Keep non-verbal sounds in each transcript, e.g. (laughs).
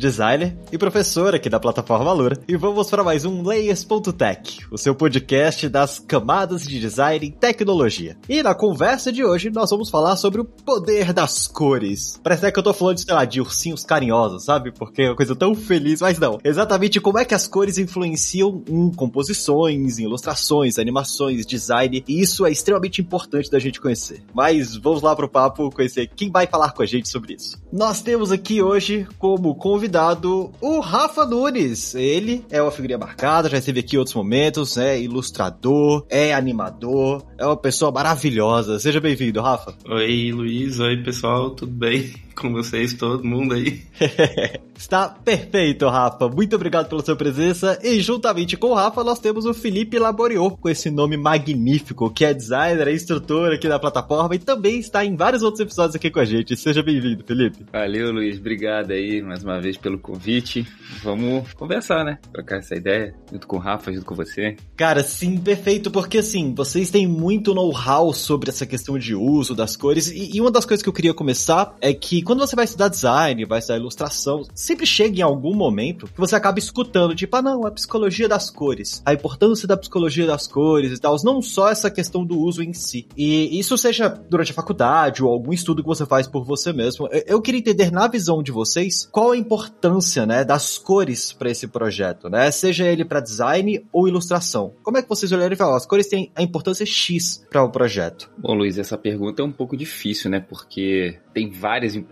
designer e professor aqui da plataforma Lura, e vamos para mais um Layers.tech, o seu podcast das camadas de design e tecnologia. E na conversa de hoje nós vamos falar sobre o poder das cores. Parece até que eu tô falando de, sei lá, de ursinhos carinhosos, sabe? Porque é uma coisa tão feliz, mas não. Exatamente como é que as cores influenciam em composições, em ilustrações, animações, design, e isso é extremamente importante da gente conhecer. Mas vamos lá pro papo conhecer quem vai falar com a gente sobre isso. Nós temos aqui hoje como convidado convidado o Rafa Nunes. Ele é uma figurinha marcada, já esteve aqui em outros momentos, é ilustrador, é animador, é uma pessoa maravilhosa. Seja bem-vindo, Rafa. Oi, Luiz. Oi, pessoal. Tudo bem? Com vocês, todo mundo aí. (laughs) Está perfeito, Rafa. Muito obrigado pela sua presença. E juntamente com o Rafa, nós temos o Felipe Laboriou, com esse nome magnífico, que é designer, é instrutor aqui da plataforma e também está em vários outros episódios aqui com a gente. Seja bem-vindo, Felipe. Valeu, Luiz. Obrigado aí mais uma vez pelo convite. Vamos conversar, né? Trocar essa ideia junto com o Rafa, junto com você. Cara, sim, perfeito, porque assim, vocês têm muito know-how sobre essa questão de uso das cores e, e uma das coisas que eu queria começar é que quando você vai estudar design, vai estudar ilustração, sempre chega em algum momento que você acaba escutando, tipo, ah, não, a psicologia das cores, a importância da psicologia das cores e tal, não só essa questão do uso em si. E isso seja durante a faculdade ou algum estudo que você faz por você mesmo. Eu queria entender na visão de vocês qual a importância, né, das cores para esse projeto, né? Seja ele para design ou ilustração. Como é que vocês olharam e falam, as cores têm a importância X para o projeto? Bom, Luiz, essa pergunta é um pouco difícil, né? Porque tem várias importâncias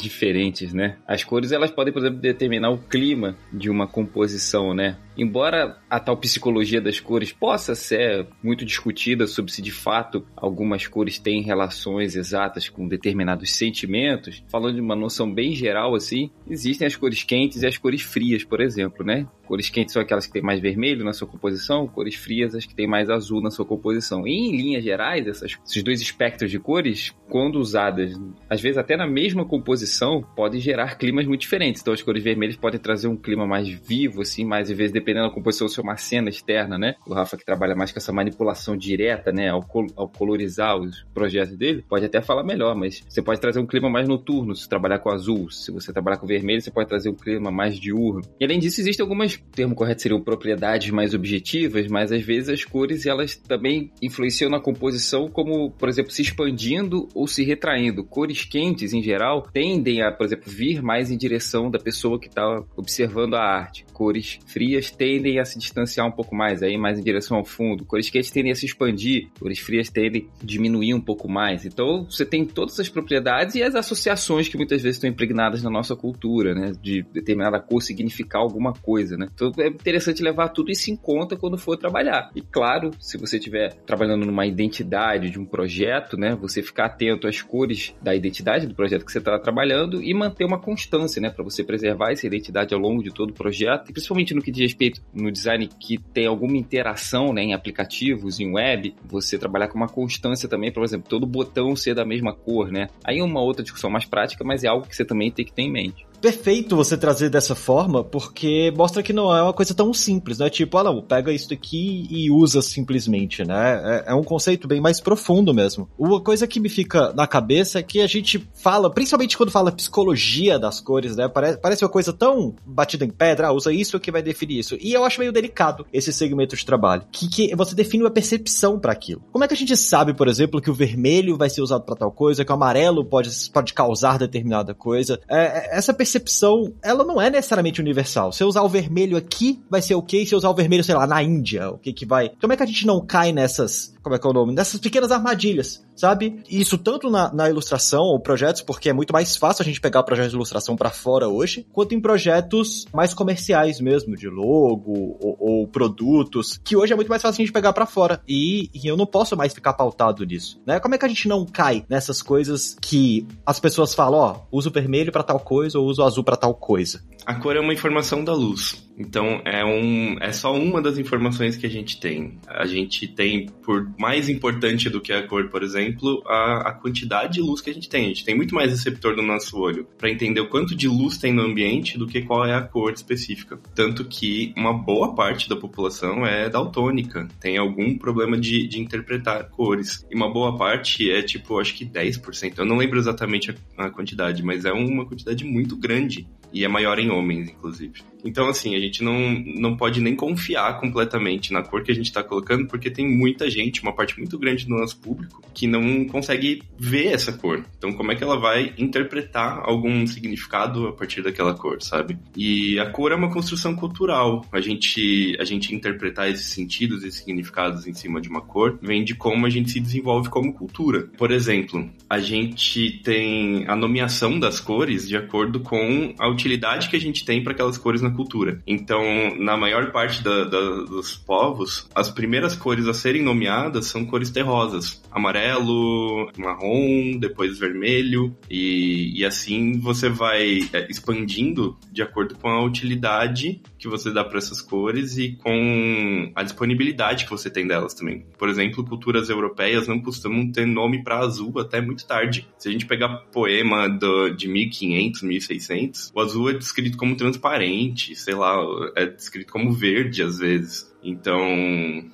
diferentes, né? As cores elas podem, por exemplo, determinar o clima de uma composição, né? Embora a tal psicologia das cores possa ser muito discutida sobre se de fato algumas cores têm relações exatas com determinados sentimentos, falando de uma noção bem geral assim, existem as cores quentes e as cores frias, por exemplo, né? Cores quentes são aquelas que têm mais vermelho na sua composição, cores frias as que têm mais azul na sua composição. E em linhas gerais, essas, esses dois espectros de cores, quando usadas, às vezes até na mesma composição, podem gerar climas muito diferentes. Então as cores vermelhas podem trazer um clima mais vivo, assim, mais às vezes dependendo da composição ser uma cena externa, né? O Rafa que trabalha mais com essa manipulação direta, né, ao, col ao colorizar os projetos dele, pode até falar melhor, mas você pode trazer um clima mais noturno se trabalhar com azul. Se você trabalhar com vermelho, você pode trazer um clima mais diurno. E além disso, existem algumas o termo correto seriam propriedades mais objetivas, mas às vezes as cores elas também influenciam na composição, como, por exemplo, se expandindo ou se retraindo. Cores quentes, em geral, tendem a, por exemplo, vir mais em direção da pessoa que está observando a arte. Cores frias tendem a se distanciar um pouco mais, aí mais em direção ao fundo. Cores quentes tendem a se expandir, cores frias tendem a diminuir um pouco mais. Então, você tem todas as propriedades e as associações que muitas vezes estão impregnadas na nossa cultura, né? De determinada cor significar alguma coisa, né? Então é interessante levar tudo isso em conta quando for trabalhar. E claro, se você estiver trabalhando numa identidade de um projeto, né, você ficar atento às cores da identidade do projeto que você está trabalhando e manter uma constância, né, para você preservar essa identidade ao longo de todo o projeto, e principalmente no que diz respeito no design que tem alguma interação, né, em aplicativos, em web, você trabalhar com uma constância também, por exemplo, todo botão ser da mesma cor, né? Aí é uma outra discussão mais prática, mas é algo que você também tem que ter em mente perfeito você trazer dessa forma, porque mostra que não é uma coisa tão simples, né? Tipo, ah não, pega isso aqui e usa simplesmente, né? É, é, um conceito bem mais profundo mesmo. Uma coisa que me fica na cabeça é que a gente fala, principalmente quando fala psicologia das cores, né? Parece, parece uma coisa tão batida em pedra, ah, usa isso que vai definir isso. E eu acho meio delicado esse segmento de trabalho, que, que você define uma percepção para aquilo. Como é que a gente sabe, por exemplo, que o vermelho vai ser usado para tal coisa, que o amarelo pode, pode causar determinada coisa? É, essa percepção percepção, ela não é necessariamente universal. Se eu usar o vermelho aqui, vai ser o okay? Se eu usar o vermelho, sei lá, na Índia, o que que vai... Como é que a gente não cai nessas, como é que é o nome? Nessas pequenas armadilhas, sabe? Isso tanto na, na ilustração ou projetos, porque é muito mais fácil a gente pegar projetos de ilustração para fora hoje, quanto em projetos mais comerciais mesmo, de logo ou, ou produtos, que hoje é muito mais fácil a gente pegar para fora. E, e eu não posso mais ficar pautado nisso, né? Como é que a gente não cai nessas coisas que as pessoas falam, ó, oh, uso vermelho para tal coisa ou uso azul para tal coisa. A cor é uma informação da luz. Então é, um, é só uma das informações que a gente tem. A gente tem, por mais importante do que a cor, por exemplo, a, a quantidade de luz que a gente tem. A gente tem muito mais receptor no nosso olho para entender o quanto de luz tem no ambiente do que qual é a cor específica. Tanto que uma boa parte da população é daltônica, tem algum problema de, de interpretar cores. E uma boa parte é tipo, acho que 10%. Eu não lembro exatamente a, a quantidade, mas é uma quantidade muito grande e é maior em homens, inclusive. Então, assim, a gente não, não pode nem confiar completamente na cor que a gente está colocando, porque tem muita gente, uma parte muito grande do nosso público, que não consegue ver essa cor. Então, como é que ela vai interpretar algum significado a partir daquela cor, sabe? E a cor é uma construção cultural. A gente, a gente interpretar esses sentidos e significados em cima de uma cor vem de como a gente se desenvolve como cultura. Por exemplo, a gente tem a nomeação das cores de acordo com a utilidade que a gente tem para aquelas cores na cultura. Então, na maior parte da, da, dos povos, as primeiras cores a serem nomeadas são cores terrosas: amarelo, marrom, depois vermelho, e, e assim você vai é, expandindo de acordo com a utilidade que você dá para essas cores e com a disponibilidade que você tem delas também. Por exemplo, culturas europeias não costumam ter nome para azul até muito tarde. Se a gente pegar poema do, de 1500, 1600, o azul é descrito como transparente, sei lá, é descrito como verde às vezes. Então,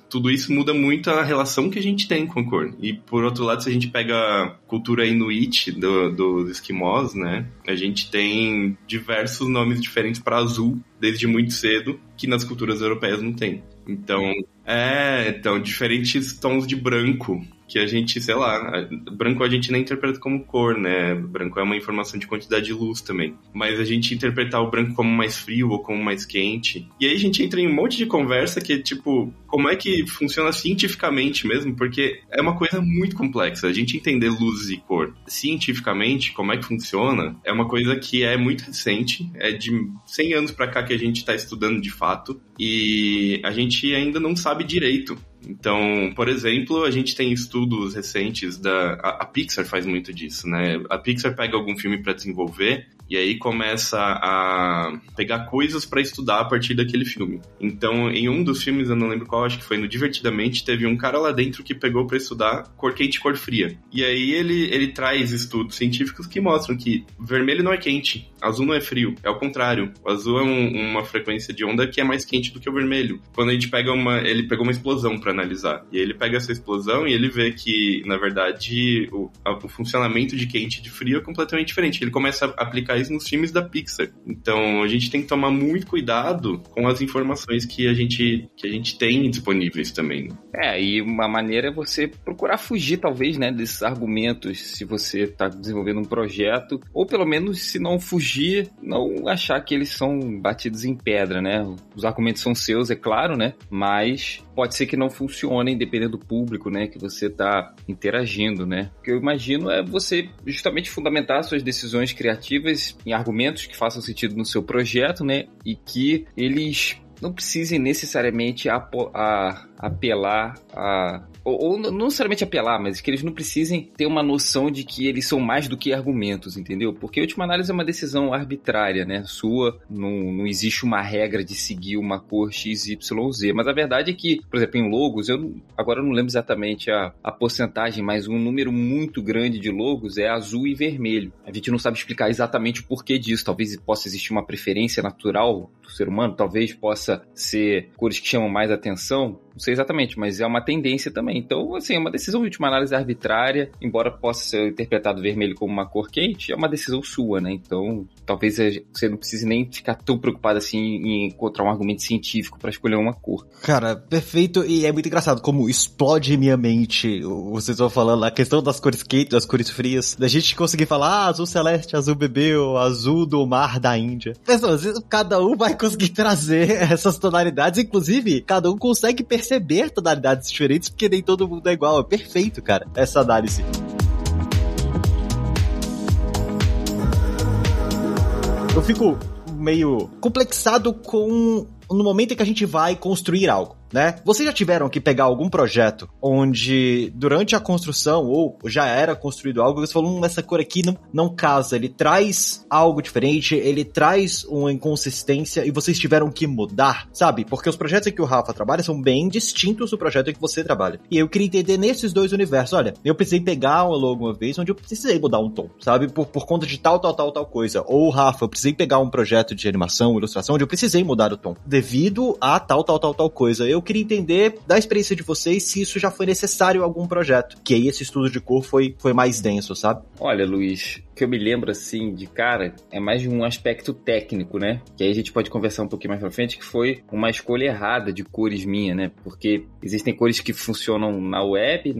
tudo isso muda muito a relação que a gente tem com a cor. E, por outro lado, se a gente pega a cultura inuit dos do esquimós, né? A gente tem diversos nomes diferentes para azul desde muito cedo, que nas culturas europeias não tem. Então, é, então, diferentes tons de branco que a gente, sei lá, branco a gente nem interpreta como cor, né? Branco é uma informação de quantidade de luz também. Mas a gente interpretar o branco como mais frio ou como mais quente. E aí a gente entra em um monte de conversa que, tipo, como é que funciona cientificamente mesmo? Porque é uma coisa muito complexa. A gente entender luz e cor cientificamente, como é que funciona, é uma coisa que é muito recente. É de 100 anos para cá que a gente está estudando de fato. E a gente ainda não sabe direito então, por exemplo, a gente tem estudos recentes da. A, a Pixar faz muito disso, né? A Pixar pega algum filme para desenvolver e aí começa a pegar coisas para estudar a partir daquele filme. Então, em um dos filmes, eu não lembro qual, acho que foi no Divertidamente, teve um cara lá dentro que pegou para estudar cor quente e cor fria. E aí ele, ele traz estudos científicos que mostram que vermelho não é quente, azul não é frio, é o contrário. O azul é um, uma frequência de onda que é mais quente do que o vermelho. Quando a gente pega uma, ele pegou uma explosão para analisar. E aí ele pega essa explosão e ele vê que, na verdade, o, o funcionamento de quente e de frio é completamente diferente. Ele começa a aplicar isso nos filmes da Pixar. Então a gente tem que tomar muito cuidado com as informações que a gente, que a gente tem disponíveis também. É, e uma maneira é você procurar fugir, talvez, né, desses argumentos se você está desenvolvendo um projeto, ou pelo menos, se não fugir, não achar que eles são batidos em pedra, né? Os argumentos são seus, é claro, né? Mas pode ser que não funcionem dependendo do público, né, que você está interagindo, né? O que eu imagino é você justamente fundamentar suas decisões criativas em argumentos que façam sentido no seu projeto, né, e que eles não precisem necessariamente a, a, apelar a ou, ou, não necessariamente apelar, mas que eles não precisem ter uma noção de que eles são mais do que argumentos, entendeu? Porque a última análise é uma decisão arbitrária, né? Sua, não, não existe uma regra de seguir uma cor X, Y, Z. Mas a verdade é que, por exemplo, em logos, eu agora eu não lembro exatamente a, a porcentagem, mas um número muito grande de logos é azul e vermelho. A gente não sabe explicar exatamente o porquê disso. Talvez possa existir uma preferência natural do ser humano, talvez possa ser cores que chamam mais atenção não sei exatamente, mas é uma tendência também. Então, assim, é uma decisão de última análise arbitrária, embora possa ser interpretado vermelho como uma cor quente, é uma decisão sua, né? Então, talvez você não precise nem ficar tão preocupado assim em encontrar um argumento científico para escolher uma cor. Cara, perfeito. E é muito engraçado como explode minha mente. Vocês estão falando a questão das cores quentes, das cores frias, da gente conseguir falar ah, azul celeste, azul bebê, azul do mar da Índia. Pessoas, cada um vai conseguir (laughs) trazer essas tonalidades, inclusive, cada um consegue perceber perceber tonalidades diferentes, porque nem todo mundo é igual. É perfeito, cara, essa análise. Eu fico meio complexado com no momento em que a gente vai construir algo. Né? Vocês já tiveram que pegar algum projeto onde durante a construção ou já era construído algo, você falou, hum, essa cor aqui não, não casa, ele traz algo diferente, ele traz uma inconsistência e vocês tiveram que mudar, sabe? Porque os projetos em que o Rafa trabalha são bem distintos do projeto em que você trabalha. E eu queria entender nesses dois universos, olha, eu precisei pegar uma logo uma vez onde eu precisei mudar um tom, sabe? Por, por conta de tal, tal, tal, tal coisa. Ou, Rafa, eu precisei pegar um projeto de animação, ilustração, onde eu precisei mudar o tom. Devido a tal, tal, tal, tal coisa. Eu queria entender da experiência de vocês se isso já foi necessário em algum projeto. Que aí esse estudo de cor foi, foi mais denso, sabe? Olha, Luiz, que eu me lembro assim de cara é mais de um aspecto técnico, né? Que aí a gente pode conversar um pouquinho mais pra frente, que foi uma escolha errada de cores minha, né? Porque existem cores que funcionam na web,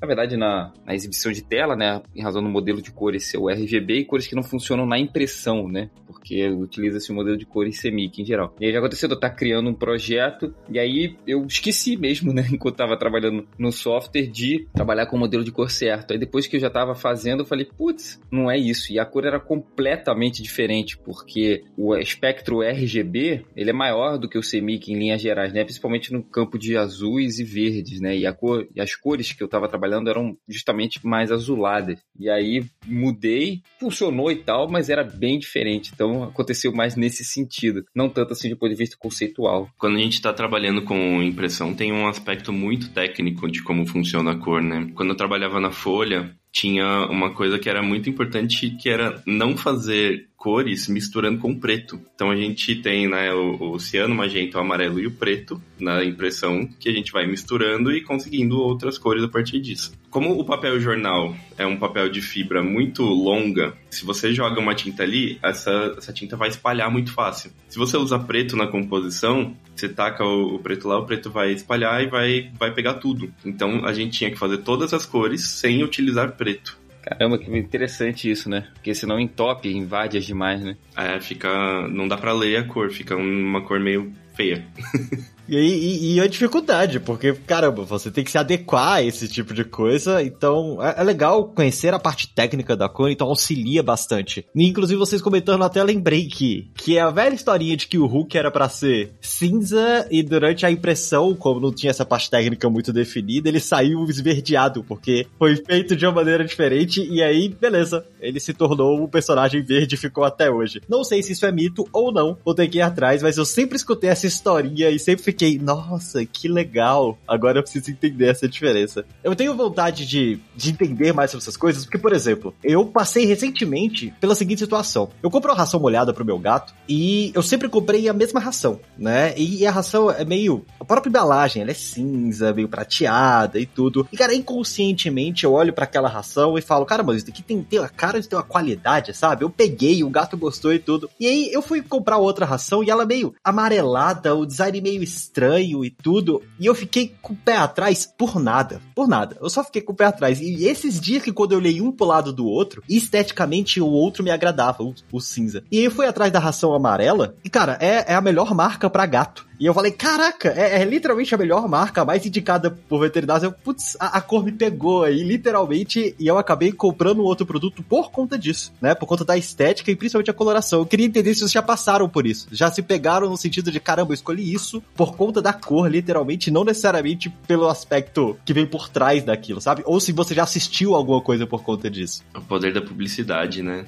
na verdade, na, na, exibição de tela, né, em razão do modelo de cores ser o RGB e cores que não funcionam na impressão, né, porque utiliza-se o modelo de cores CMYK em geral. E aí já aconteceu de eu estar criando um projeto e aí eu esqueci mesmo, (laughs) né, enquanto estava trabalhando no software, de trabalhar com o modelo de cor certo. Aí depois que eu já estava fazendo, eu falei, putz, não é isso. E a cor era completamente diferente, porque o espectro RGB, ele é maior do que o CMYK em linhas gerais, né, principalmente no campo de azuis e verdes, né, e, a cor, e as cores que eu estava trabalhando trabalhando eram justamente mais azuladas. E aí mudei, funcionou e tal, mas era bem diferente. Então aconteceu mais nesse sentido, não tanto assim do ponto de vista conceitual. Quando a gente está trabalhando com impressão, tem um aspecto muito técnico de como funciona a cor, né? Quando eu trabalhava na Folha, tinha uma coisa que era muito importante, que era não fazer cores misturando com preto. Então a gente tem né, o, o ciano, magenta, o amarelo e o preto na impressão que a gente vai misturando e conseguindo outras cores a partir disso. Como o papel jornal é um papel de fibra muito longa, se você joga uma tinta ali, essa, essa tinta vai espalhar muito fácil. Se você usa preto na composição, você taca o, o preto lá, o preto vai espalhar e vai, vai pegar tudo. Então a gente tinha que fazer todas as cores sem utilizar preto. Caramba, que interessante isso, né? Porque senão entope, invade as demais, né? É, fica. Não dá pra ler a cor, fica uma cor meio feia. (laughs) E, e, e, a dificuldade, porque, caramba, você tem que se adequar a esse tipo de coisa, então é, é, legal conhecer a parte técnica da cor, então auxilia bastante. E, inclusive, vocês comentando até lembrei que, que é a velha historinha de que o Hulk era para ser cinza e durante a impressão, como não tinha essa parte técnica muito definida, ele saiu esverdeado, porque foi feito de uma maneira diferente e aí, beleza, ele se tornou um personagem verde e ficou até hoje. Não sei se isso é mito ou não, vou ter que ir atrás, mas eu sempre escutei essa historinha e sempre fiquei fiquei, nossa, que legal. Agora eu preciso entender essa diferença. Eu tenho vontade de, de entender mais sobre essas coisas, porque, por exemplo, eu passei recentemente pela seguinte situação. Eu comprei uma ração molhada pro meu gato e eu sempre comprei a mesma ração, né? E a ração é meio. A própria embalagem, ela é cinza, meio prateada e tudo. E, cara, inconscientemente eu olho para aquela ração e falo, cara, mas isso aqui tem, tem a cara de ter uma qualidade, sabe? Eu peguei, o gato gostou e tudo. E aí eu fui comprar outra ração e ela meio amarelada, o design meio estranho e tudo. E eu fiquei com o pé atrás por nada. Por nada. Eu só fiquei com o pé atrás. E esses dias que quando eu olhei um pro lado do outro, esteticamente o outro me agradava, o, o cinza. E eu fui atrás da ração amarela. E cara, é, é a melhor marca para gato. E eu falei, caraca, é, é, literalmente a melhor marca, a mais indicada por veterinários. Eu, putz, a, a, cor me pegou aí, literalmente, e eu acabei comprando outro produto por conta disso, né? Por conta da estética e principalmente a coloração. Eu queria entender se vocês já passaram por isso. Já se pegaram no sentido de, caramba, eu escolhi isso por conta da cor, literalmente, não necessariamente pelo aspecto que vem por trás daquilo, sabe? Ou se você já assistiu alguma coisa por conta disso. O poder da publicidade, né?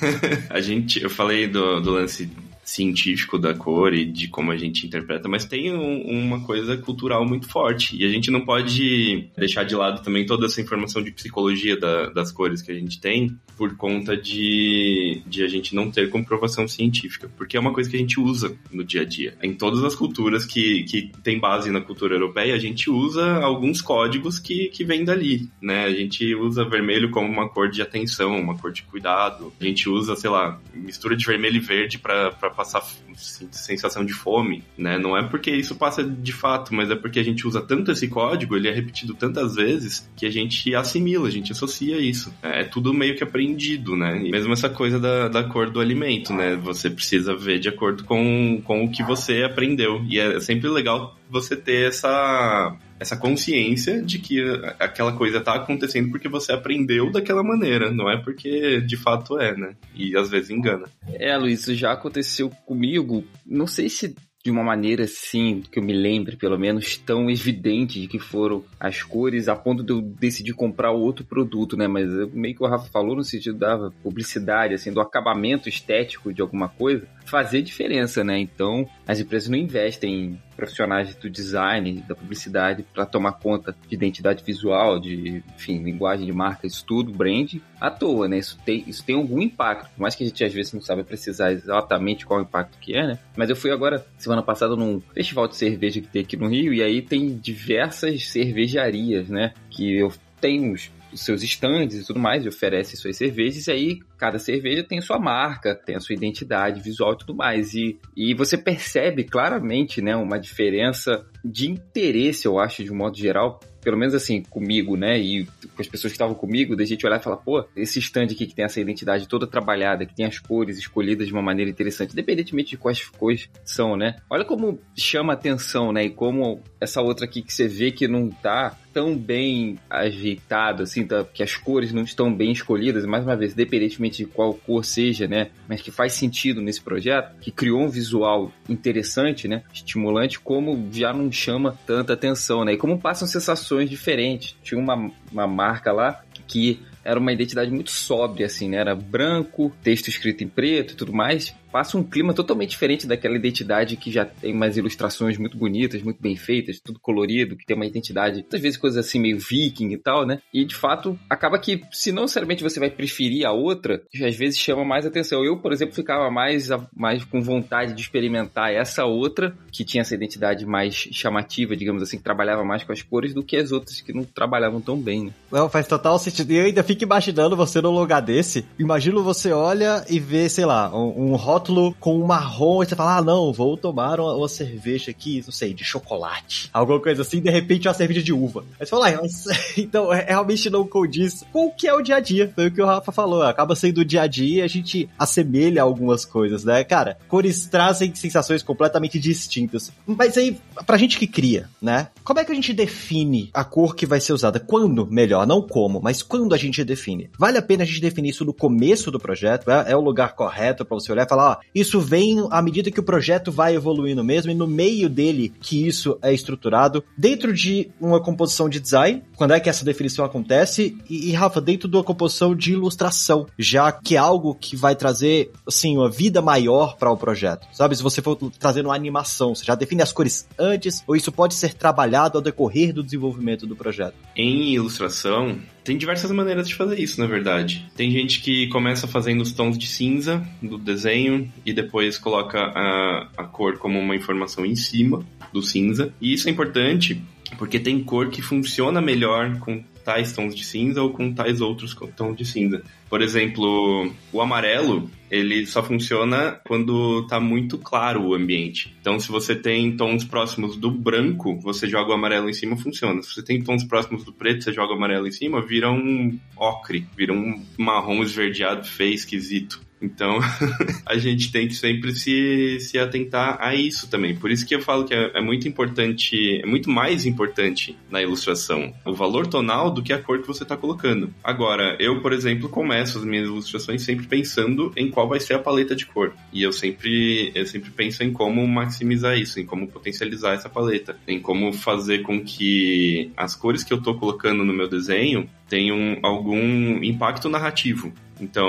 (laughs) a gente, eu falei do, do lance científico da cor e de como a gente interpreta, mas tem um, uma coisa cultural muito forte. E a gente não pode deixar de lado também toda essa informação de psicologia da, das cores que a gente tem por conta de, de a gente não ter comprovação científica, porque é uma coisa que a gente usa no dia a dia. Em todas as culturas que, que tem base na cultura europeia, a gente usa alguns códigos que, que vêm dali, né? A gente usa vermelho como uma cor de atenção, uma cor de cuidado. A gente usa, sei lá, mistura de vermelho e verde para passar sensação de fome, né? Não é porque isso passa de fato, mas é porque a gente usa tanto esse código, ele é repetido tantas vezes, que a gente assimila, a gente associa isso. É tudo meio que aprendido, né? E mesmo essa coisa da, da cor do alimento, né? Você precisa ver de acordo com, com o que você aprendeu. E é sempre legal você ter essa essa consciência de que aquela coisa tá acontecendo porque você aprendeu daquela maneira, não é porque de fato é, né? E às vezes engana. É, Luiz, isso já aconteceu comigo. Não sei se de uma maneira assim, que eu me lembre pelo menos, tão evidente de que foram as cores a ponto de eu decidir comprar outro produto, né? Mas meio que o Rafa falou no sentido da publicidade, assim, do acabamento estético de alguma coisa, fazer diferença, né? Então, as empresas não investem em profissionais do design, da publicidade, para tomar conta de identidade visual, de, enfim, linguagem de marca, isso tudo, brand, à toa, né? Isso tem, isso tem algum impacto, por mais que a gente às vezes não sabe precisar exatamente qual o impacto que é, né? Mas eu fui agora, semana passada, num festival de cerveja que tem aqui no Rio, e aí tem diversas cervejarias, né? Que eu tenho uns os seus estandes e tudo mais, e oferece suas cervejas, e aí cada cerveja tem sua marca, tem a sua identidade visual e tudo mais. E, e você percebe claramente, né, uma diferença de interesse, eu acho, de um modo geral, pelo menos assim, comigo, né? E com as pessoas que estavam comigo, da gente olhar e falar, pô, esse stand aqui que tem essa identidade toda trabalhada, que tem as cores escolhidas de uma maneira interessante, independentemente de quais cores são, né? Olha como chama atenção, né? E como essa outra aqui que você vê que não tá tão bem ajeitado, assim, tá, que as cores não estão bem escolhidas, mais uma vez, independentemente de qual cor seja, né? Mas que faz sentido nesse projeto, que criou um visual interessante, né? Estimulante, como já não chama tanta atenção, né? E como passam sensações diferentes. Tinha uma, uma marca lá que era uma identidade muito sóbria, assim, né? Era branco, texto escrito em preto e tudo mais, passa um clima totalmente diferente daquela identidade que já tem umas ilustrações muito bonitas, muito bem feitas, tudo colorido, que tem uma identidade, muitas vezes coisas assim meio viking e tal, né? E de fato, acaba que, se não necessariamente você vai preferir a outra, às vezes chama mais atenção. Eu, por exemplo, ficava mais, mais com vontade de experimentar essa outra, que tinha essa identidade mais chamativa, digamos assim, que trabalhava mais com as cores, do que as outras que não trabalhavam tão bem, né? Não, faz total sentido. E eu ainda fico imaginando você num lugar desse. Imagino você olha e vê, sei lá, um, um rótulo com um marrom e você fala, ah, não, vou tomar uma, uma, cerveja aqui, não sei, de chocolate. Alguma coisa assim, de repente uma cerveja de uva. Aí você fala, ah, mas, (laughs) então, é, realmente não condiz com o que é o dia a dia. Foi o que o Rafa falou, acaba sendo o dia a dia e a gente assemelha algumas coisas, né? Cara, cores trazem sensações completamente distintas. Mas aí, pra gente que cria, né? Como é que a gente define a cor que vai ser usada? Quando, melhor, não como, mas quando a gente define? Vale a pena a gente definir isso no começo do projeto? É, é o lugar correto para você olhar e falar, ó, isso vem à medida que o projeto vai evoluindo mesmo, e no meio dele que isso é estruturado, dentro de uma composição de design, quando é que essa definição acontece, e, e Rafa, dentro de uma composição de ilustração, já que é algo que vai trazer, assim, uma vida maior para o projeto. Sabe, se você for trazendo uma animação, você já define as cores antes, ou isso pode ser trabalhado ao decorrer do desenvolvimento do projeto? Em ilustração, tem diversas maneiras de fazer isso, na verdade. Tem gente que começa fazendo os tons de cinza do desenho e depois coloca a, a cor como uma informação em cima do cinza. E isso é importante porque tem cor que funciona melhor com tais tons de cinza ou com tais outros tons de cinza. Por exemplo, o amarelo, ele só funciona quando está muito claro o ambiente. Então, se você tem tons próximos do branco, você joga o amarelo em cima, funciona. Se você tem tons próximos do preto, você joga o amarelo em cima, vira um ocre, vira um marrom esverdeado feio, esquisito. Então, (laughs) a gente tem que sempre se, se atentar a isso também. Por isso que eu falo que é, é, muito importante, é muito mais importante na ilustração o valor tonal do que a cor que você está colocando. Agora, eu, por exemplo, começo as minhas ilustrações sempre pensando em qual vai ser a paleta de cor. E eu sempre, eu sempre penso em como maximizar isso, em como potencializar essa paleta, em como fazer com que as cores que eu estou colocando no meu desenho tenham algum impacto narrativo. Então,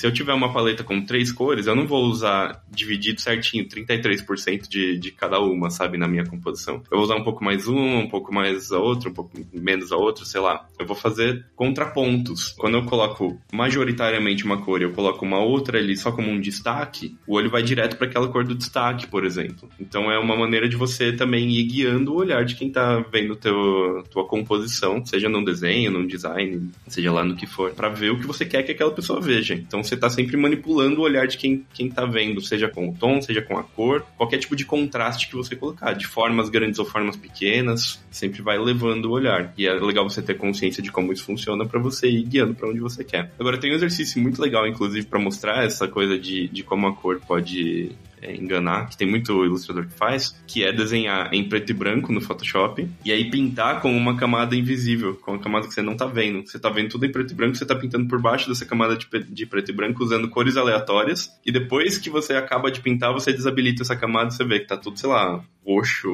se eu tiver uma paleta com três cores, eu não vou usar dividido certinho, 33% de, de cada uma, sabe, na minha composição. Eu vou usar um pouco mais uma, um pouco mais a outra, um pouco menos a outra, sei lá. Eu vou fazer contrapontos. Quando eu coloco majoritariamente uma cor e eu coloco uma outra ali só como um destaque, o olho vai direto para aquela cor do destaque, por exemplo. Então é uma maneira de você também ir guiando o olhar de quem tá vendo teu, tua composição, seja num desenho, num design, seja lá no que for, para ver o que você quer que aquela pessoa veja. Então você tá sempre manipulando o olhar de quem, quem tá vendo, seja com o tom, seja com a cor, qualquer tipo de contraste que você colocar, de formas grandes ou formas pequenas, sempre vai levando o olhar. E é legal você ter consciência de como isso funciona para você ir guiando para onde você quer. Agora tem um exercício muito legal, inclusive, para mostrar essa coisa de, de como a cor pode enganar, que tem muito ilustrador que faz, que é desenhar em preto e branco no Photoshop e aí pintar com uma camada invisível, com uma camada que você não tá vendo. Você tá vendo tudo em preto e branco, você tá pintando por baixo dessa camada de, de preto e branco usando cores aleatórias e depois que você acaba de pintar, você desabilita essa camada e você vê que tá tudo, sei lá, roxo,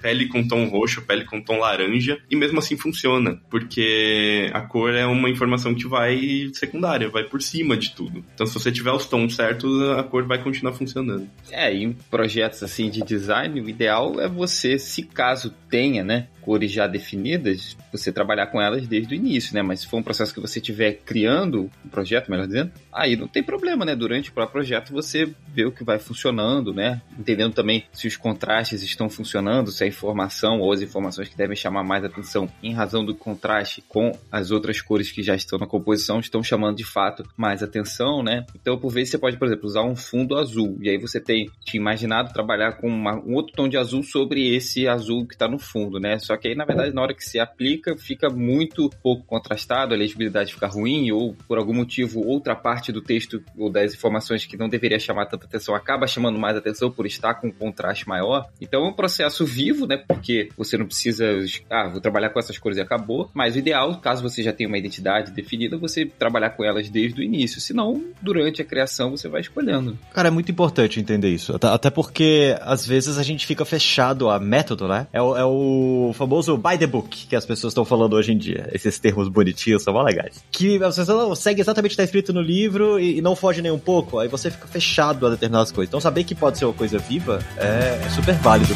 pele com tom roxo, pele com tom laranja, e mesmo assim funciona, porque a cor é uma informação que vai secundária, vai por cima de tudo. Então, se você tiver os tons certos, a cor vai continuar funcionando. É, em projetos assim de design, o ideal é você, se caso tenha, né, cores já definidas, você trabalhar com elas desde o início, né? Mas se for um processo que você estiver criando um projeto, melhor dizendo, aí não tem problema, né? Durante o próprio projeto você vê o que vai funcionando, né? Entendendo também se os contrastes estão funcionando, se a informação ou as informações que devem chamar mais atenção em razão do contraste com as outras cores que já estão na composição estão chamando de fato mais atenção, né? Então, por vezes você pode, por exemplo, usar um fundo azul e aí você tem te imaginado trabalhar com uma, um outro tom de azul sobre esse azul que está no fundo, né? Só que aí, na verdade, na hora que se aplica, fica muito pouco contrastado, a legibilidade fica ruim, ou por algum motivo, outra parte do texto ou das informações que não deveria chamar tanta atenção acaba chamando mais atenção por estar com um contraste maior. Então é um processo vivo, né? Porque você não precisa, ah, vou trabalhar com essas cores e acabou. Mas o ideal, caso você já tenha uma identidade definida, você trabalhar com elas desde o início. Senão, durante a criação, você vai escolhendo. Cara, é muito importante entender isso. Até porque, às vezes, a gente fica fechado a método, né? É o, é o famoso by the book que as pessoas estão falando hoje em dia. Esses termos bonitinhos são mó legais. Que pessoas não segue exatamente o que está escrito no livro e, e, não foge nem um pouco. Aí você fica fechado a determinadas coisas. Então saber que pode ser uma coisa viva é, é super válido.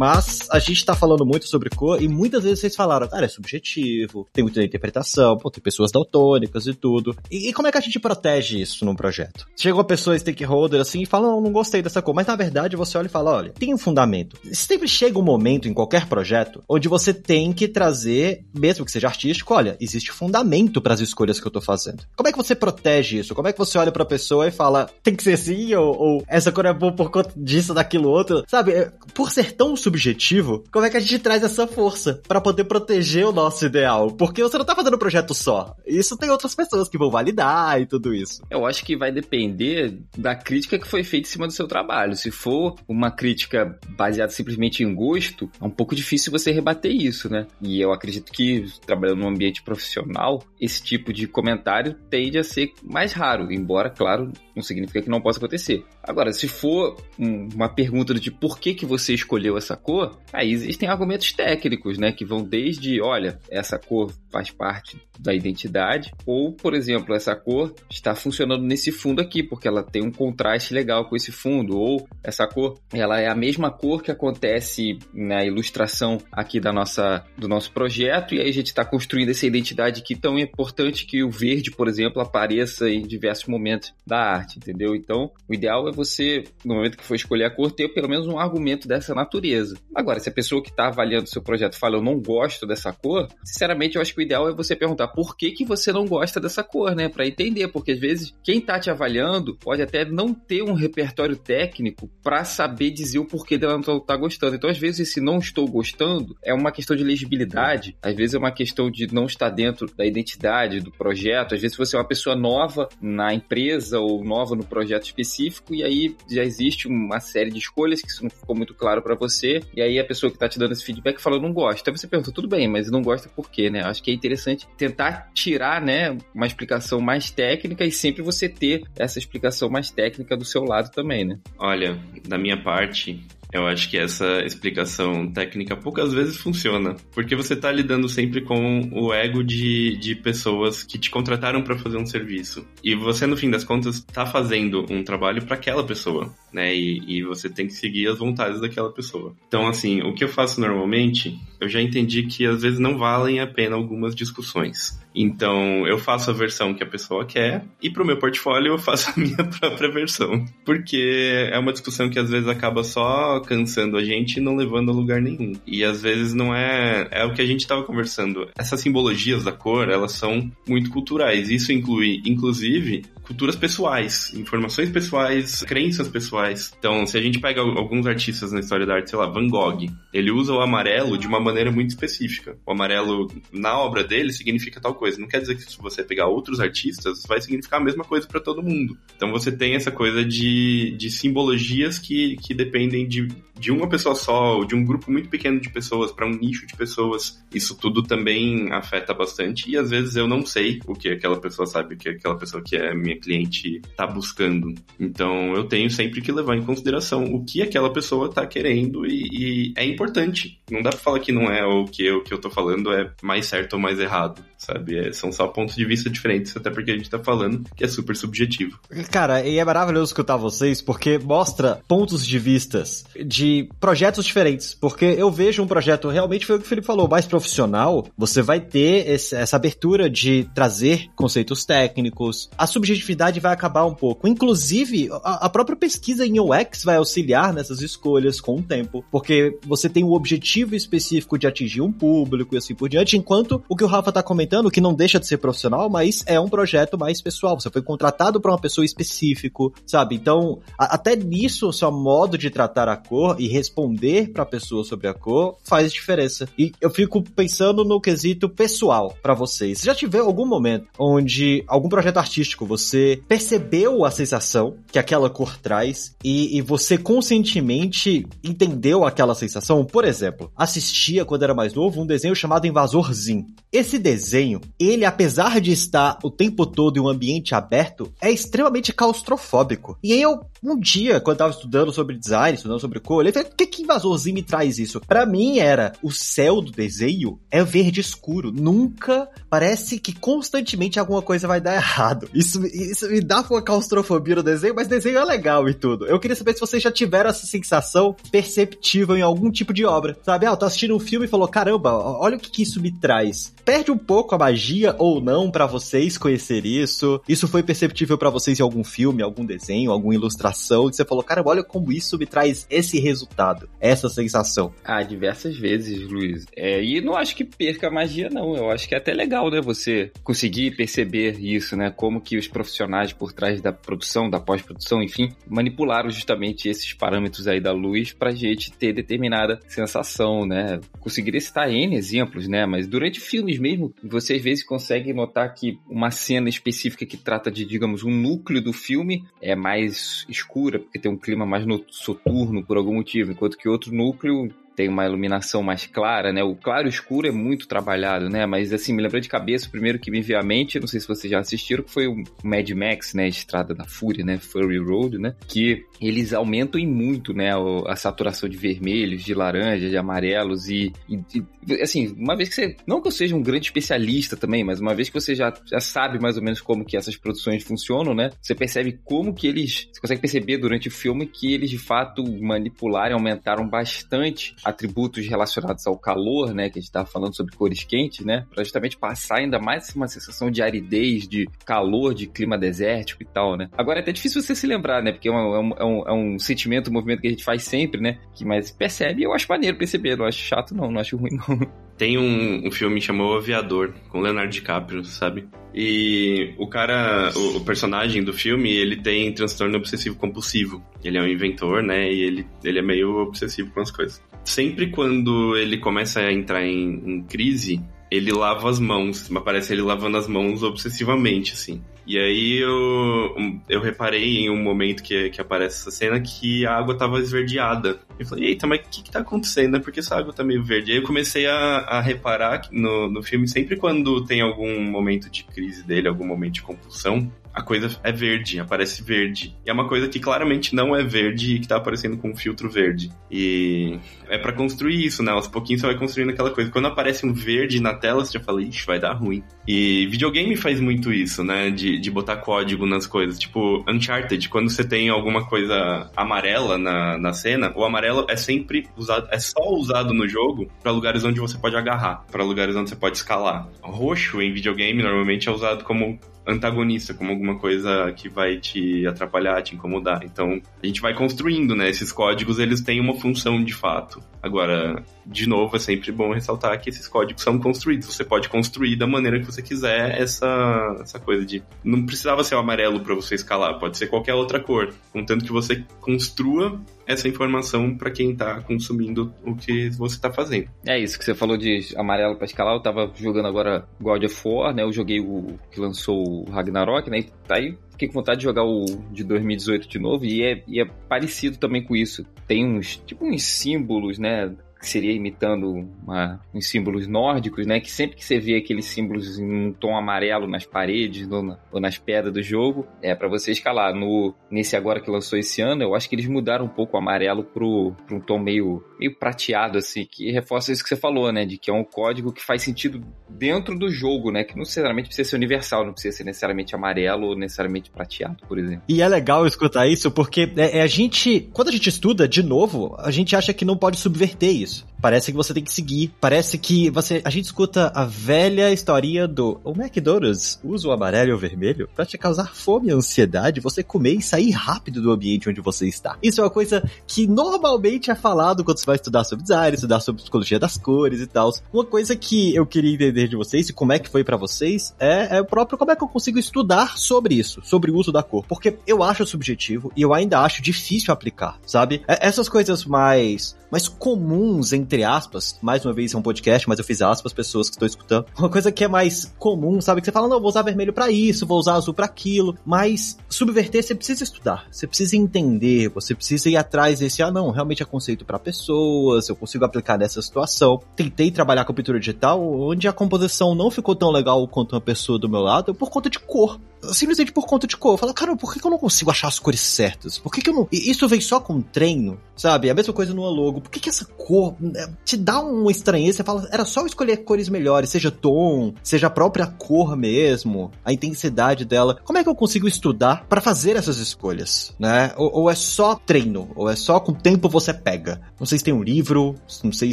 Mas a gente tá falando muito sobre cor e muitas vezes vocês falaram, cara, é subjetivo, tem muita interpretação, pô, tem pessoas daltônicas e tudo. E, e, como é que a gente protege isso num projeto? Chega uma pessoa stakeholder assim e fala, não, não gostei dessa cor, mas na verdade você olha e fala, olha, tem um fundamento. Sempre chega um momento em qualquer projeto onde você tem que trazer, mesmo que seja artístico, olha, existe fundamento para as escolhas que eu tô fazendo. Como é que você protege isso? Como é que você olha pra pessoa e fala, tem que ser assim, ou, ou essa cor é boa por conta disso, daquilo, outro? Sabe, é, por ser tão subjetivo, subjetivo, como é que a gente traz essa força para poder proteger o nosso ideal? Porque você não tá fazendo um projeto só. Isso tem outras pessoas que vão validar e tudo isso. Eu acho que vai depender da crítica que foi feita em cima do seu trabalho. Se for uma crítica baseada simplesmente em gosto, é um pouco difícil você rebater isso, né? E eu acredito que, trabalhando num ambiente profissional, esse tipo de comentário tende a ser mais raro, embora, claro, não significa que não possa acontecer. Agora, se for uma pergunta de por que, que você escolheu essa cor, aí existem argumentos técnicos, né? Que vão desde, olha, essa cor faz parte da identidade, ou, por exemplo, essa cor está funcionando nesse fundo aqui, porque ela tem um contraste legal com esse fundo, ou essa cor, ela é a mesma cor que acontece na ilustração aqui da nossa, do nosso projeto, e aí a gente está construindo essa identidade aqui tão importante que o verde, por exemplo, apareça em diversos momentos da arte, entendeu? Então, o ideal é você, no momento que for escolher a cor, ter pelo menos um argumento dessa natureza. Agora, se a pessoa que está avaliando seu projeto fala, eu não gosto dessa cor, sinceramente, eu acho que o ideal é você perguntar por que, que você não gosta dessa cor, né? Para entender, porque às vezes quem tá te avaliando pode até não ter um repertório técnico para saber dizer o porquê dela não tá gostando. Então, às vezes, esse não estou gostando é uma questão de legibilidade, às vezes é uma questão de não estar dentro da identidade do projeto, às vezes você é uma pessoa nova na empresa ou nova no projeto específico e aí já existe uma série de escolhas que isso não ficou muito claro para você e aí a pessoa que tá te dando esse feedback fala não gosta. Então você pergunta, tudo bem, mas não gosta por quê, né? Acho que é interessante tentar tirar, né, uma explicação mais técnica e sempre você ter essa explicação mais técnica do seu lado também, né? Olha, da minha parte, eu acho que essa explicação técnica poucas vezes funciona, porque você está lidando sempre com o ego de, de pessoas que te contrataram para fazer um serviço. E você, no fim das contas, está fazendo um trabalho para aquela pessoa, né? E, e você tem que seguir as vontades daquela pessoa. Então, assim, o que eu faço normalmente, eu já entendi que às vezes não valem a pena algumas discussões. Então, eu faço a versão que a pessoa quer e pro meu portfólio eu faço a (laughs) minha própria versão. Porque é uma discussão que às vezes acaba só cansando a gente e não levando a lugar nenhum. E às vezes não é. É o que a gente estava conversando. Essas simbologias da cor, elas são muito culturais. Isso inclui, inclusive, culturas pessoais, informações pessoais, crenças pessoais. Então, se a gente pega alguns artistas na história da arte, sei lá, Van Gogh, ele usa o amarelo de uma maneira muito específica. O amarelo na obra dele significa tal coisa. Não quer dizer que se você pegar outros artistas, vai significar a mesma coisa para todo mundo. Então você tem essa coisa de, de simbologias que, que dependem de, de uma pessoa só, ou de um grupo muito pequeno de pessoas, para um nicho de pessoas. Isso tudo também afeta bastante. E às vezes eu não sei o que aquela pessoa sabe, o que aquela pessoa que é minha cliente tá buscando. Então eu tenho sempre que levar em consideração o que aquela pessoa tá querendo e, e é importante. Não dá pra falar que não é o que, o que eu tô falando é mais certo ou mais errado, sabe? É, são só pontos de vista diferentes, até porque a gente tá falando que é super subjetivo. Cara, e é maravilhoso escutar vocês porque mostra pontos de vistas de projetos diferentes. Porque eu vejo um projeto, realmente foi o que o Felipe falou, mais profissional. Você vai ter esse, essa abertura de trazer conceitos técnicos. A subjetividade vai acabar um pouco. Inclusive, a, a própria pesquisa em UX vai auxiliar nessas escolhas com o tempo. Porque você tem o objetivo específico de atingir um público e assim por diante. Enquanto o que o Rafa tá comentando, que não deixa de ser profissional, mas é um projeto mais pessoal. Você foi contratado para uma pessoa específico, sabe? Então, a, até nisso, seu modo de tratar a cor e responder para a pessoa sobre a cor faz diferença. E eu fico pensando no quesito pessoal para vocês. Você já tiver algum momento onde algum projeto artístico você percebeu a sensação que aquela cor traz e, e você conscientemente entendeu aquela sensação? Por exemplo, assistia quando era mais novo um desenho chamado Invasorzinho. Esse desenho, ele apesar de estar o tempo todo em um ambiente aberto, é extremamente claustrofóbico. E eu, um dia, quando eu tava estudando sobre design, estudando sobre cor, eu falei, por que, que invasorzinho me traz isso? Para mim era, o céu do desenho é verde escuro. Nunca parece que constantemente alguma coisa vai dar errado. Isso, isso me dá uma claustrofobia no desenho, mas desenho é legal e tudo. Eu queria saber se vocês já tiveram essa sensação perceptível em algum tipo de obra. Sabe, ah, eu tô assistindo um filme e falou, caramba, olha o que, que isso me traz. Perde um pouco a magia ou não para vocês conhecer isso? Isso foi perceptível para vocês em algum filme, algum desenho, alguma ilustração? Que você falou, cara, olha como isso me traz esse resultado, essa sensação. Ah, diversas vezes, Luiz. É, e não acho que perca a magia, não. Eu acho que é até legal, né? Você conseguir perceber isso, né? Como que os profissionais por trás da produção, da pós-produção, enfim, manipularam justamente esses parâmetros aí da luz pra gente ter determinada sensação, né? Conseguiria citar N exemplos, né? Mas durante filmes mesmo, você às vezes consegue notar que uma cena específica que trata de, digamos, um núcleo do filme é mais escura, porque tem um clima mais noturno por algum motivo, enquanto que outro núcleo tem uma iluminação mais clara, né? O claro escuro é muito trabalhado, né? Mas assim, me lembrou de cabeça o primeiro que me veio à mente, não sei se vocês já assistiram, que foi o Mad Max, né? Estrada da Fúria, né? Furry Road, né? Que eles aumentam em muito, né? A saturação de vermelhos, de laranja, de amarelos e, e, e, assim, uma vez que você, não que eu seja um grande especialista também, mas uma vez que você já, já sabe mais ou menos como que essas produções funcionam, né? Você percebe como que eles, você consegue perceber durante o filme que eles de fato manipularam, aumentaram bastante atributos relacionados ao calor, né, que a gente estava falando sobre cores quentes, né, para justamente passar ainda mais uma sensação de aridez, de calor, de clima desértico e tal, né. Agora é até difícil você se lembrar, né, porque é um, é um, é um sentimento, um movimento que a gente faz sempre, né, que mas percebe, eu acho maneiro perceber, não acho chato não, não acho ruim não. (laughs) Tem um, um filme chamado Aviador, com Leonardo DiCaprio, sabe? E o cara, o, o, personagem do filme, ele tem transtorno obsessivo compulsivo. Ele é um inventor, né? E ele, ele é meio obsessivo com as coisas. Sempre quando ele começa a entrar em, em crise, ele lava as mãos. Parece ele lavando as mãos obsessivamente, assim. E aí eu, eu reparei em um momento que, que aparece essa cena que a água tava esverdeada. Eu falei, eita, mas o que que tá acontecendo? Por que essa água tá meio verde? Aí eu comecei a, a reparar no, no filme, sempre quando tem algum momento de crise dele, algum momento de compulsão, a coisa é verde, aparece verde. E é uma coisa que claramente não é verde e que tá aparecendo com um filtro verde. E é para construir isso, né? Aos pouquinhos você vai construindo aquela coisa. Quando aparece um verde na tela, você já fala, ixi, vai dar ruim. E videogame faz muito isso, né? De, de botar código nas coisas. Tipo, Uncharted, quando você tem alguma coisa amarela na, na cena, o amarelo é sempre usado, é só usado no jogo para lugares onde você pode agarrar, para lugares onde você pode escalar. Roxo em videogame normalmente é usado como antagonista, como alguma coisa que vai te atrapalhar, te incomodar. Então, a gente vai construindo, né? Esses códigos, eles têm uma função de fato. Agora, de novo, é sempre bom ressaltar que esses códigos são construídos. Você pode construir da maneira que você quiser essa, essa coisa de. Não precisava ser o amarelo para você escalar, pode ser qualquer outra cor. Contanto que você construa essa informação para quem está consumindo o que você está fazendo. É isso que você falou de amarelo para escalar. Eu tava jogando agora God of War, né? Eu joguei o que lançou o Ragnarok, né? E tá aí fiquei com vontade de jogar o de 2018 de novo e é, e é parecido também com isso. Tem uns, tipo uns símbolos, né? Que seria imitando uma, uns símbolos nórdicos, né? Que sempre que você vê aqueles símbolos em um tom amarelo nas paredes ou, na, ou nas pedras do jogo, é para você escalar. No, nesse agora que lançou esse ano, eu acho que eles mudaram um pouco o amarelo pro, pro um tom meio, meio prateado, assim, que reforça isso que você falou, né? De que é um código que faz sentido dentro do jogo, né? Que não necessariamente precisa ser universal, não precisa ser necessariamente amarelo ou necessariamente prateado, por exemplo. E é legal escutar isso porque é, é a gente, quando a gente estuda de novo, a gente acha que não pode subverter isso isso. Parece que você tem que seguir. Parece que você. A gente escuta a velha historinha do. O McDonald's usa o amarelo e o vermelho para te causar fome e ansiedade, você comer e sair rápido do ambiente onde você está. Isso é uma coisa que normalmente é falado quando você vai estudar sobre design, estudar sobre psicologia das cores e tal. Uma coisa que eu queria entender de vocês e como é que foi para vocês é, é o próprio como é que eu consigo estudar sobre isso, sobre o uso da cor. Porque eu acho subjetivo e eu ainda acho difícil aplicar, sabe? É, essas coisas mais, mais comuns entre aspas, mais uma vez é um podcast, mas eu fiz aspas, pessoas que estão escutando. (laughs) Uma coisa que é mais comum, sabe? Que você fala, não, vou usar vermelho para isso, vou usar azul para aquilo, mas subverter você precisa estudar, você precisa entender, você precisa ir atrás desse, ah, não, realmente é conceito para pessoas, eu consigo aplicar nessa situação. Tentei trabalhar com pintura digital, onde a composição não ficou tão legal quanto uma pessoa do meu lado, por conta de cor simplesmente por conta de cor. Fala, cara, por que, eu não consigo achar as cores certas? Por que, que eu não. Isso vem só com treino, sabe? A mesma coisa no logo. Por que, que essa cor né, te dá uma estranheza? Você fala, era só escolher cores melhores, seja tom, seja a própria cor mesmo, a intensidade dela. Como é que eu consigo estudar para fazer essas escolhas, né? Ou, ou, é só treino, ou é só com o tempo você pega. Não sei se tem um livro, não sei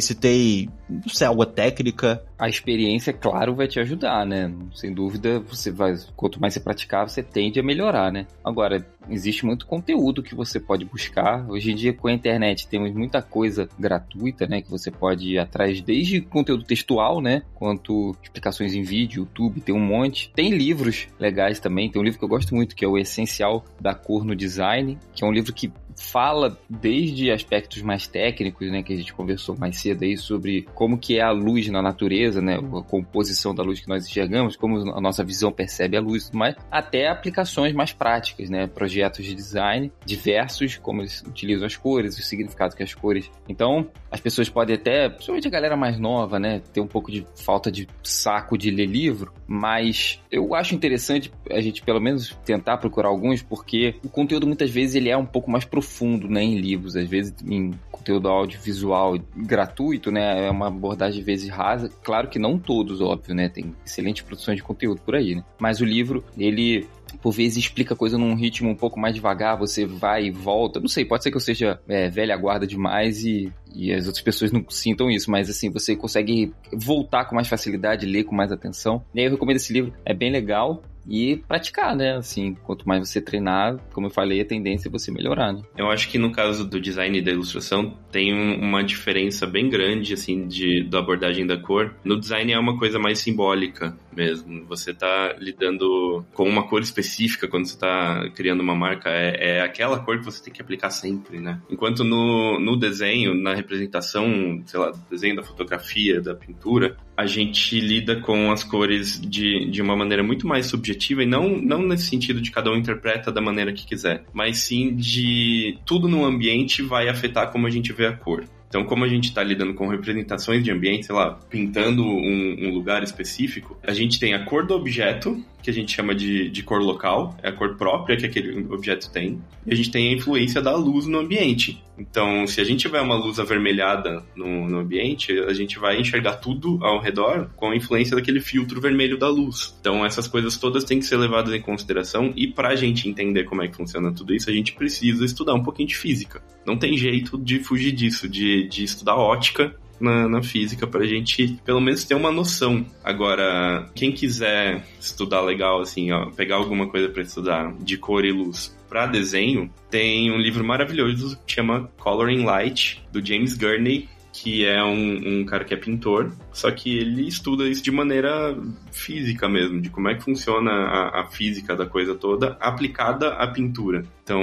se tem, não sei, alguma técnica. A experiência, claro, vai te ajudar, né? Sem dúvida, você vai, quanto mais você praticar, você tende a melhorar, né? Agora, existe muito conteúdo que você pode buscar. Hoje em dia, com a internet, temos muita coisa gratuita, né? Que você pode ir atrás, desde conteúdo textual, né? Quanto explicações em vídeo, YouTube, tem um monte. Tem livros legais também. Tem um livro que eu gosto muito, que é O Essencial da Cor no Design, que é um livro que fala desde aspectos mais técnicos, né, que a gente conversou mais cedo aí sobre como que é a luz na natureza, né, a composição da luz que nós enxergamos, como a nossa visão percebe a luz, mas até aplicações mais práticas, né, projetos de design diversos, como eles utilizam as cores, o significado que as cores. Então, as pessoas podem até, principalmente a galera mais nova, né, ter um pouco de falta de saco de ler livro, mas eu acho interessante a gente pelo menos tentar procurar alguns, porque o conteúdo muitas vezes ele é um pouco mais profundo né, em livros, às vezes em conteúdo audiovisual gratuito, né, é uma abordagem às vezes rasa. Claro que não todos, óbvio, né, tem excelente produção de conteúdo por aí, né. Mas o livro, ele por vezes explica a coisa num ritmo um pouco mais devagar, você vai e volta. Não sei, pode ser que eu seja é, velha guarda demais e, e as outras pessoas não sintam isso, mas assim, você consegue voltar com mais facilidade, ler com mais atenção. E aí eu recomendo esse livro, é bem legal e praticar, né? Assim, quanto mais você treinar, como eu falei, a tendência é você melhorar, né? Eu acho que no caso do design e da ilustração tem uma diferença bem grande, assim, de, da abordagem da cor. No design é uma coisa mais simbólica mesmo. Você tá lidando com uma cor específica quando você tá criando uma marca. É, é aquela cor que você tem que aplicar sempre, né? Enquanto no, no desenho, na representação, sei lá, desenho da fotografia, da pintura, a gente lida com as cores de, de uma maneira muito mais subjetiva e não, não nesse sentido de cada um interpreta da maneira que quiser, mas sim de tudo no ambiente vai afetar como a gente vê a cor. Então, como a gente está lidando com representações de ambiente, sei lá, pintando um, um, lugar específico, a gente tem a cor do objeto, que a gente chama de, de cor local, é a cor própria que aquele objeto tem, e a gente tem a influência da luz no ambiente. Então, se a gente tiver uma luz avermelhada no, no ambiente, a gente vai enxergar tudo ao redor com a influência daquele filtro vermelho da luz. Então, essas coisas todas têm que ser levadas em consideração, e para a gente entender como é que funciona tudo isso, a gente precisa estudar um pouquinho de física. Não tem jeito de fugir disso, de, de estudar ótica na, na física pra gente pelo menos ter uma noção. Agora, quem quiser estudar legal, assim, ó, pegar alguma coisa para estudar de cor e luz para desenho, tem um livro maravilhoso que chama Coloring Light, do James Gurney, que é um, um, cara que é pintor, só que ele estuda isso de maneira física mesmo, de como é que funciona a, a, física da coisa toda aplicada à pintura. Então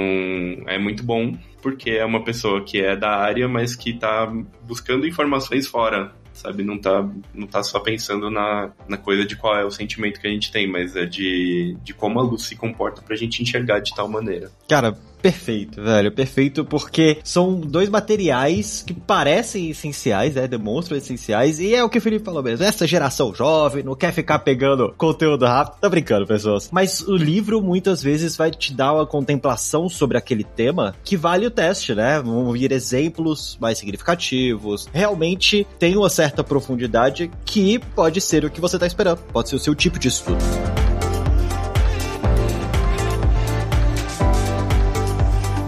é muito bom, porque é uma pessoa que é da área, mas que está buscando informações fora sabe? Não tá, não tá só pensando na, na coisa de qual é o sentimento que a gente tem, mas é de, de como a luz se comporta pra gente enxergar de tal maneira. Cara, perfeito, velho. Perfeito, porque são dois materiais que parecem essenciais, né? Demonstram essenciais. E é o que o Felipe falou mesmo. Essa geração jovem não quer ficar pegando conteúdo rápido. Tô brincando, pessoas. Mas o livro muitas vezes vai te dar uma contemplação sobre aquele tema que vale o teste, né? Vão vir exemplos mais significativos. Realmente tem uma certa profundidade que pode ser o que você tá esperando. Pode ser o seu tipo de estudo.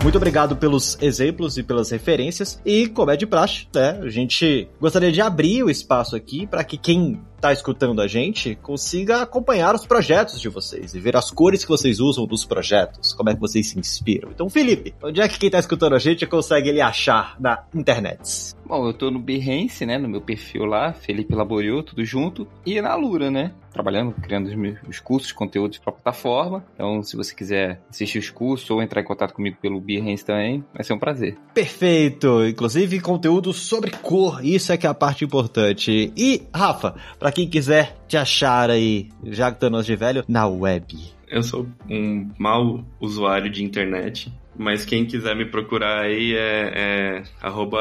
Muito obrigado pelos exemplos e pelas referências. E, como é de praxe, né, a gente gostaria de abrir o espaço aqui para que quem está escutando a gente consiga acompanhar os projetos de vocês e ver as cores que vocês usam dos projetos, como é que vocês se inspiram. Então, Felipe, onde é que quem está escutando a gente consegue ele achar na internet? Bom, eu tô no Behance, né, no meu perfil lá, Felipe Laboriou, tudo junto, e na Lura, né, trabalhando, criando os, meus, os cursos, conteúdos para a plataforma. Então, se você quiser assistir os cursos ou entrar em contato comigo pelo Behance também, vai ser um prazer. Perfeito! Inclusive, conteúdo sobre cor, isso é que é a parte importante. E, Rafa, para quem quiser te achar aí, já que tá de velho, na web. Eu sou um mau usuário de internet, mas quem quiser me procurar aí é, é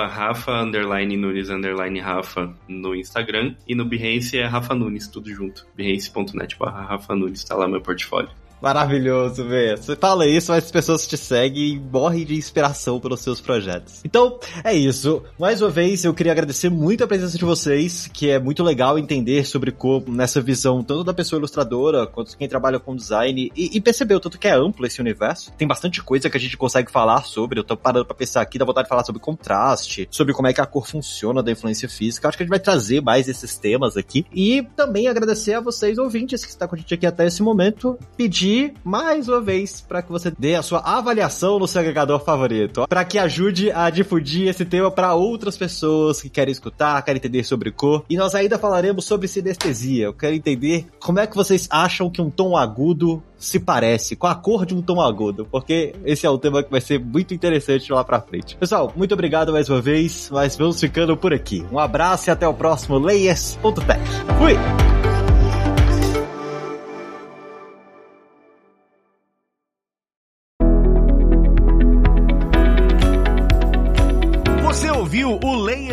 Rafa Nunes Rafa no Instagram e no Behance é Rafa Nunes, tudo junto. Behance.net barra Rafa Nunes, tá lá meu portfólio. Maravilhoso, velho. Você fala isso, mas as pessoas te seguem e morrem de inspiração pelos seus projetos. Então, é isso. Mais uma vez, eu queria agradecer muito a presença de vocês, que é muito legal entender sobre como nessa visão, tanto da pessoa ilustradora, quanto quem trabalha com design, e, e perceber o tanto que é amplo esse universo. Tem bastante coisa que a gente consegue falar sobre. Eu tô parando pra pensar aqui, dá vontade de falar sobre contraste, sobre como é que a cor funciona da influência física. Acho que a gente vai trazer mais esses temas aqui. E também agradecer a vocês, ouvintes, que estão com a gente aqui até esse momento. Pedir pedir mais uma vez para que você dê a sua avaliação no seu agregador favorito, para que ajude a difundir esse tema para outras pessoas que querem escutar, querem entender sobre cor. E nós ainda falaremos sobre sinestesia. Eu quero entender como é que vocês acham que um tom agudo se parece com a cor de um tom agudo, porque esse é um tema que vai ser muito interessante lá pra frente. Pessoal, muito obrigado mais uma vez, mas vamos ficando por aqui. Um abraço e até o próximo Layers.tech. Fui!